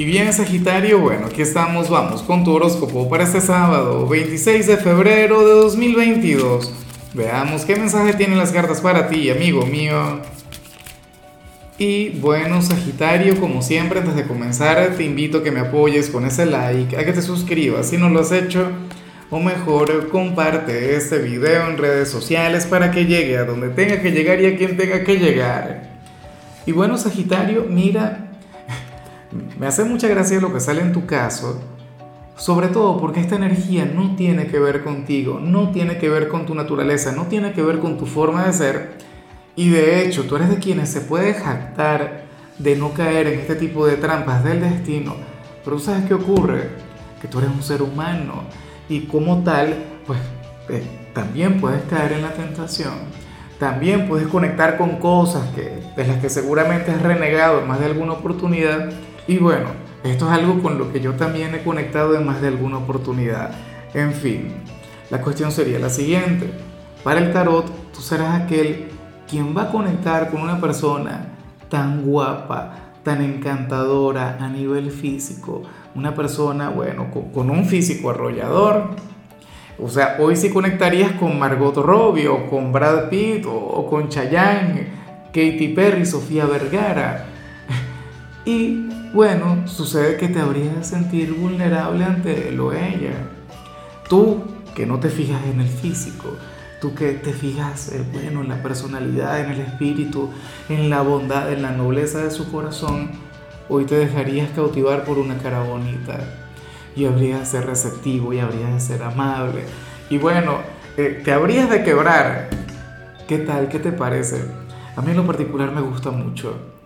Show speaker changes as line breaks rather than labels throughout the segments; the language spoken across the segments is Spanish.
Y bien, Sagitario, bueno, aquí estamos, vamos con tu horóscopo para este sábado, 26 de febrero de 2022. Veamos qué mensaje tienen las cartas para ti, amigo mío. Y bueno, Sagitario, como siempre, antes de comenzar, te invito a que me apoyes con ese like, a que te suscribas si no lo has hecho, o mejor, comparte este video en redes sociales para que llegue a donde tenga que llegar y a quien tenga que llegar. Y bueno, Sagitario, mira, me hace mucha gracia lo que sale en tu caso, sobre todo porque esta energía no tiene que ver contigo, no tiene que ver con tu naturaleza, no tiene que ver con tu forma de ser. Y de hecho, tú eres de quienes se puede jactar de no caer en este tipo de trampas del destino. Pero ¿sabes qué ocurre? Que tú eres un ser humano y como tal, pues eh, también puedes caer en la tentación. También puedes conectar con cosas que, de las que seguramente has renegado en más de alguna oportunidad y bueno, esto es algo con lo que yo también he conectado en más de alguna oportunidad. En fin, la cuestión sería la siguiente. Para el tarot, tú serás aquel quien va a conectar con una persona tan guapa, tan encantadora a nivel físico, una persona, bueno, con, un físico arrollador. O sea, hoy sí conectarías con Margot Robbie o con Brad Pitt o, o con Chayanne, Katy Perry, Sofía Vergara. Y bueno, sucede que te habrías de sentir vulnerable ante él o ella. Tú que no te fijas en el físico, tú que te fijas, eh, bueno, en la personalidad, en el espíritu, en la bondad, en la nobleza de su corazón, hoy te dejarías cautivar por una cara bonita. Y habrías de ser receptivo y habrías de ser amable. Y bueno, eh, te habrías de quebrar. ¿Qué tal? ¿Qué te parece? A mí en lo particular me gusta mucho.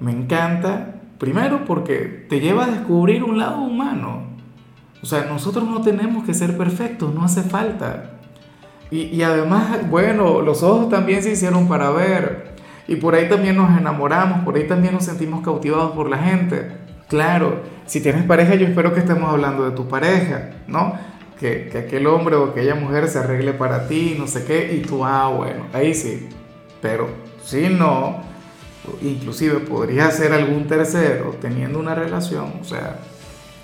Me encanta Primero porque te lleva a descubrir un lado humano. O sea, nosotros no tenemos que ser perfectos, no hace falta. Y, además, bueno, los ojos también se hicieron para ver. Y por ahí también nos enamoramos, por ahí también nos sentimos cautivados por la gente. Claro, si tienes pareja, yo espero que estemos hablando de tu pareja, ¿no? Que, que aquel hombre o aquella mujer se arregle para ti, no sé qué, y tú, ah, bueno, ahí sí. Pero si no, inclusive podría ser algún tercero teniendo una relación, o sea,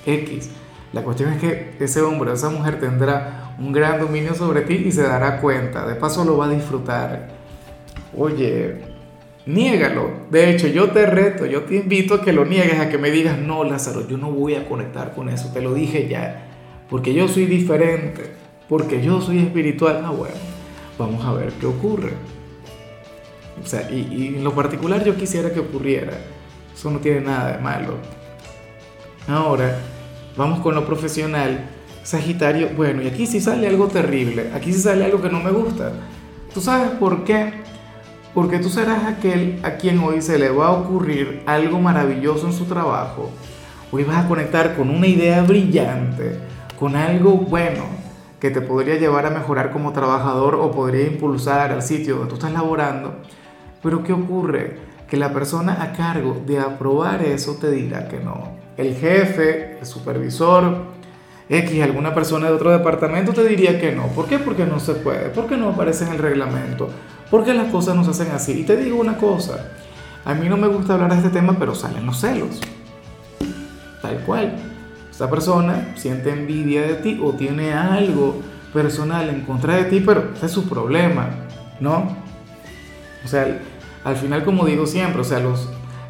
X. La cuestión es que ese hombre o esa mujer tendrá un gran dominio sobre ti y se dará cuenta, de paso lo va a disfrutar. Oye, niégalo. De hecho, yo te reto, yo te invito a que lo niegues, a que me digas, no, Lázaro, yo no voy a conectar con eso, te lo dije ya, porque yo soy diferente, porque yo soy espiritual. Ah, bueno, vamos a ver qué ocurre. O sea, y, en lo particular yo quisiera que ocurriera. Eso no tiene nada de malo. Ahora, vamos con lo profesional. Sagitario, bueno, y aquí sí sale algo terrible. Aquí sí sale algo que no me gusta. ¿Tú sabes por qué? Porque tú serás aquel a quien hoy se le va a ocurrir algo maravilloso en su trabajo. Hoy vas a conectar con una idea brillante, con algo bueno que te podría llevar a mejorar como trabajador o podría impulsar al sitio donde tú estás laborando pero ¿qué ocurre? Que la persona a cargo de aprobar eso te dirá que no. El jefe, el supervisor, X, alguna persona de otro departamento te diría que no. ¿Por qué? Porque no se puede. ¿Por qué no aparece en el reglamento? Porque las cosas no se hacen así. Y te digo una cosa, a mí no me gusta hablar de este tema, pero salen los celos. Tal cual. Esta persona siente envidia de ti o tiene algo personal en contra de ti, pero ese es su problema, ¿no? O sea, al final, como digo siempre, o sea,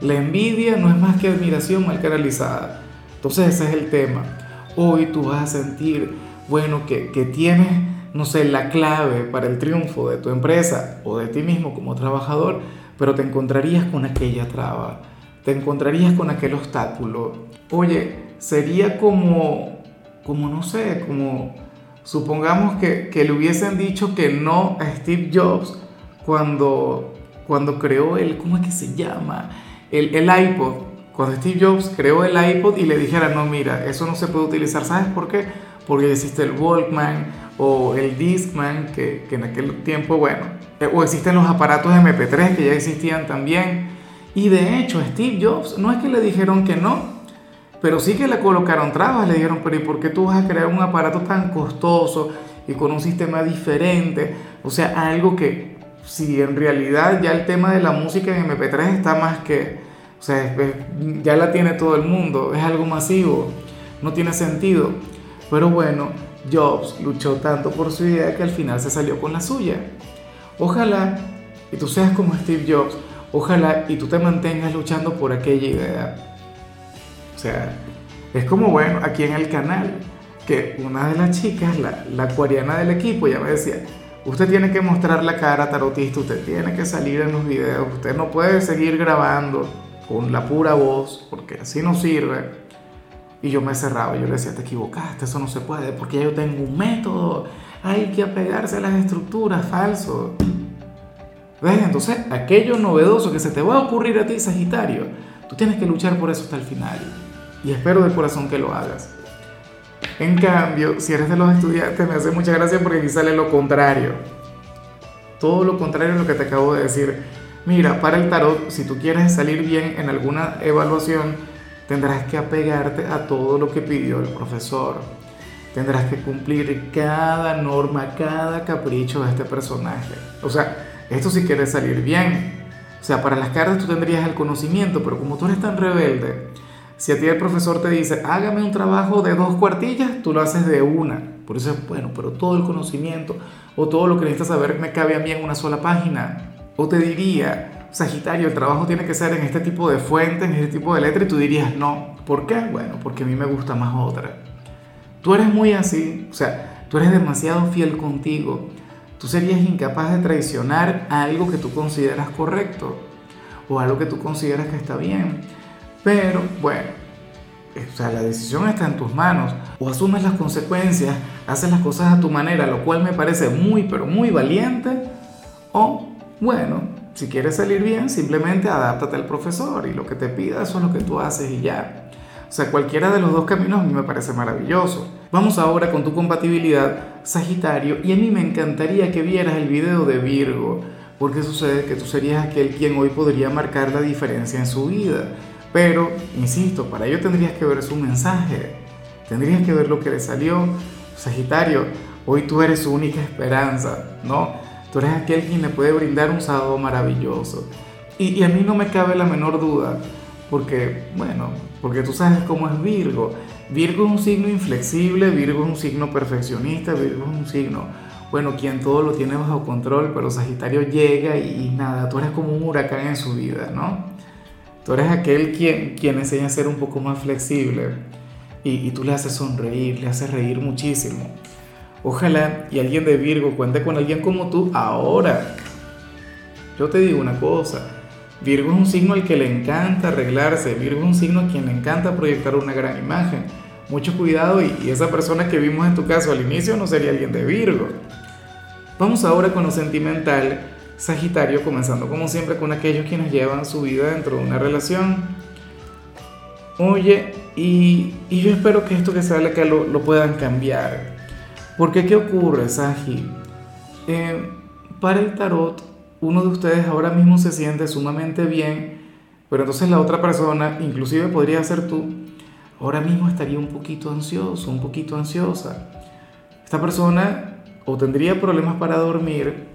la envidia no es más que admiración mal canalizada. Entonces ese es el tema. Hoy tú vas a sentir, bueno, que, que tienes, no sé, la clave para el triunfo de tu empresa o de ti mismo como trabajador, pero te encontrarías con aquella traba, te encontrarías con aquel obstáculo. Oye, sería como, como no sé, como supongamos que le hubiesen dicho que no a Steve Jobs cuando cuando creó el, ¿cómo es que se llama? El, el iPod. Cuando Steve Jobs creó el iPod y le dijera, no, mira, eso no se puede utilizar. ¿Sabes por qué? Porque existe el Walkman o el Discman, que, que en aquel tiempo, bueno, eh, o existen los aparatos MP3 que ya existían también. Y de hecho, Steve Jobs no es que le dijeron que no, pero sí que le colocaron trabas, le dijeron, pero ¿y por qué tú vas a crear un aparato tan costoso y con un sistema diferente? O sea, algo que, si en realidad ya el tema de la música en MP3 está más que, o sea, ya la tiene todo el mundo, es algo masivo, no tiene sentido. Pero bueno, Jobs luchó tanto por su idea que al final se salió con la suya. Ojalá y tú seas como Steve Jobs, ojalá y tú te mantengas luchando por aquella idea. O sea, es como bueno, aquí en el canal, que una de las chicas, la, la acuariana del equipo, ya me decía, usted tiene que mostrar la cara tarotista, usted tiene que salir en los videos, usted no puede seguir grabando con la pura voz, porque así no sirve. Y yo me cerraba, yo le decía, te equivocaste, eso no se puede, porque yo tengo un método, hay que apegarse a las estructuras, falso. ¿Ves? Entonces, aquello novedoso que se te va a ocurrir a ti, Sagitario, tú tienes que luchar por eso hasta el final. Y espero de corazón que lo hagas. En cambio, si eres de los estudiantes, me hace mucha gracia porque aquí sale lo contrario. Todo lo contrario a lo que te acabo de decir. Mira, para el tarot, si tú quieres salir bien en alguna evaluación, tendrás que apegarte a todo lo que pidió el profesor. Tendrás que cumplir cada norma, cada capricho de este personaje. O sea, esto si quieres salir bien. O sea, para las cartas tú tendrías el conocimiento, pero como tú eres tan rebelde, si a ti el profesor te dice, hágame un trabajo de dos cuartillas, tú lo haces de una. Por eso es bueno, pero todo el conocimiento o todo lo que necesitas saber me cabe a mí en una sola página. O te diría, Sagitario, el trabajo tiene que ser en este tipo de fuente, en este tipo de letra, y tú dirías, no. ¿Por qué? Bueno, porque a mí me gusta más otra. Tú eres muy así, o sea, tú eres demasiado fiel contigo tú serías incapaz de traicionar algo que tú consideras correcto o algo que tú consideras que está bien. Pero bueno, o sea, la decisión está en tus manos. O asumes las consecuencias, haces las cosas a tu manera, lo cual me parece muy, pero muy valiente. O bueno, si quieres salir bien, simplemente adáptate al profesor y lo que te pida, eso es lo que tú haces y ya. O sea, cualquiera de los dos caminos a mí me parece maravilloso. Vamos ahora con tu compatibilidad, Sagitario, y a mí me encantaría que vieras el video de Virgo, porque sucede que tú serías aquel quien hoy podría marcar la diferencia en su vida. Pero, insisto, para ello tendrías que ver su mensaje, tendrías que ver lo que le salió. Sagitario, hoy tú eres su única esperanza, ¿no? Tú eres aquel quien le puede brindar un sábado maravilloso. Y, y a mí no me cabe la menor duda, porque, bueno, porque tú sabes cómo es Virgo. Virgo es un signo inflexible, Virgo es un signo perfeccionista, Virgo es un signo, bueno, quien todo lo tiene bajo control, pero Sagitario llega y, nada, tú eres como un huracán en su vida, ¿no? Tú eres aquel quien, quien enseña a ser un poco más flexible y, y tú le haces sonreír, le haces reír muchísimo. Ojalá y alguien de Virgo cuente con alguien como tú ahora. Yo te digo una cosa, Virgo es un signo al que le encanta arreglarse, Virgo es un signo a quien le encanta proyectar una gran imagen. Mucho cuidado y, esa persona que vimos en tu caso al inicio no sería alguien de Virgo. Vamos ahora con lo sentimental, Sagitario, comenzando como siempre con aquellos quienes llevan su vida dentro de una relación. Oye, y, yo espero que esto que sale acá lo, lo puedan cambiar. Porque ¿qué ocurre, Sagi? Eh, para el tarot, uno de ustedes ahora mismo se siente sumamente bien, pero entonces la otra persona, inclusive podría ser tú, ahora mismo estaría un poquito ansioso, un poquito ansiosa. Esta persona o tendría problemas para dormir,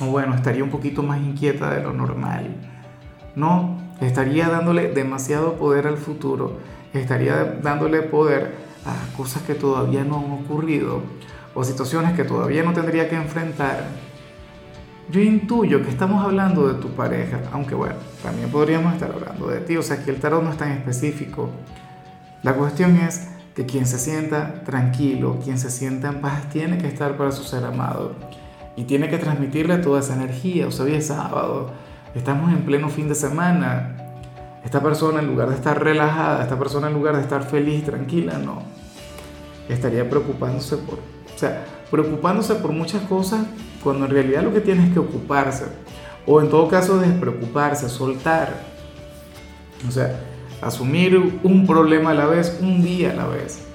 o bueno, estaría un poquito más inquieta de lo normal. No, estaría dándole demasiado poder al futuro, estaría dándole poder a cosas que todavía no han ocurrido o situaciones que todavía no tendría que enfrentar yo intuyo que estamos hablando de tu pareja, aunque bueno, también podríamos estar hablando de ti, o sea que el tarot no es tan específico. La cuestión es que quien se sienta tranquilo, quien se sienta en paz, tiene que estar para su ser amado y tiene que transmitirle toda esa energía. O sea, hoy es sábado, estamos en pleno fin de semana. Esta persona, en lugar de estar relajada, esta persona, en lugar de estar feliz y tranquila, no. Estaría preocupándose por, o sea, preocupándose por muchas cosas cuando en realidad lo que tiene es que ocuparse, o en todo caso despreocuparse, soltar. O sea, asumir un problema a la vez, un día a la vez.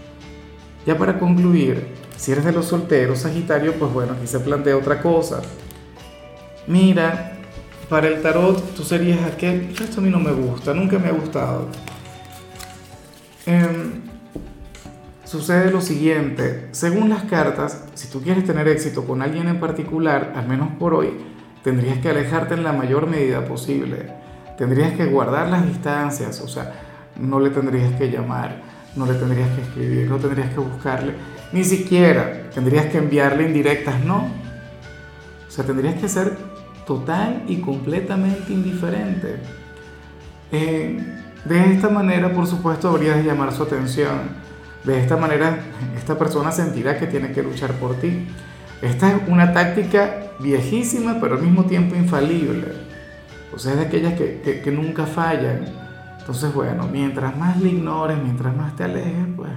Ya para concluir, si eres de los solteros, Sagitario, pues bueno, aquí se plantea otra cosa. Mira, para el tarot tú serías aquel, esto a mí no me gusta, nunca me ha gustado. Eh, sucede lo siguiente, según las cartas, si tú quieres tener éxito con alguien en particular, al menos por hoy, tendrías que alejarte en la mayor medida posible. tendrías que guardar las distancias, o sea, no le tendrías que llamar, no le tendrías que escribir, no tendrías que buscarle, ni siquiera tendrías que enviarle indirectas, no. O sea, tendrías que ser total y completamente indiferente. Eh, de esta manera, por supuesto, habrías de llamar su atención. De esta manera, esta persona sentirá que tiene que luchar por ti. Esta es una táctica viejísima, pero al mismo tiempo infalible. O sea, es de aquellas que, que, nunca fallan. Entonces, bueno, mientras más le ignores, mientras más te alejes, pues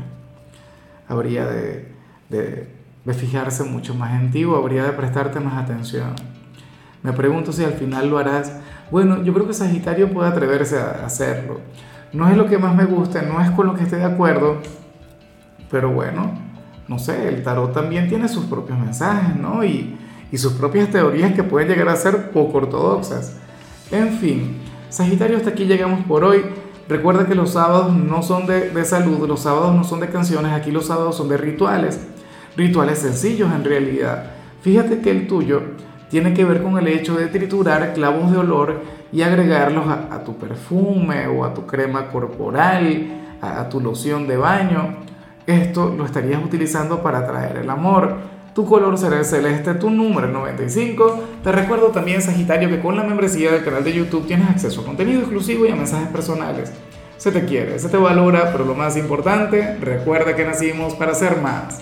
habría de, de, de fijarse mucho más en ti o habría de prestarte más atención. Me pregunto si al final lo harás. Bueno, yo creo que Sagitario puede atreverse a hacerlo. No es lo que más me gusta, no es con lo que esté de acuerdo, pero bueno, no sé, el tarot también tiene sus propios mensajes, ¿no? Y, y sus propias teorías que pueden llegar a ser poco ortodoxas. En fin, Sagitario, hasta aquí llegamos por hoy. Recuerda que los sábados no son de, salud, los sábados no son de canciones, aquí los sábados son de rituales. Rituales sencillos en realidad. Fíjate que el tuyo tiene que ver con el hecho de triturar clavos de olor y agregarlos a, tu perfume o a tu crema corporal, a, a tu loción de baño. Esto lo estarías utilizando para atraer el amor. Tu color será el celeste, tu número 95. Te recuerdo también, Sagitario, que con la membresía del canal de YouTube tienes acceso a contenido exclusivo y a mensajes personales. Se te quiere, se te valora, pero lo más importante, recuerda que nacimos para ser más.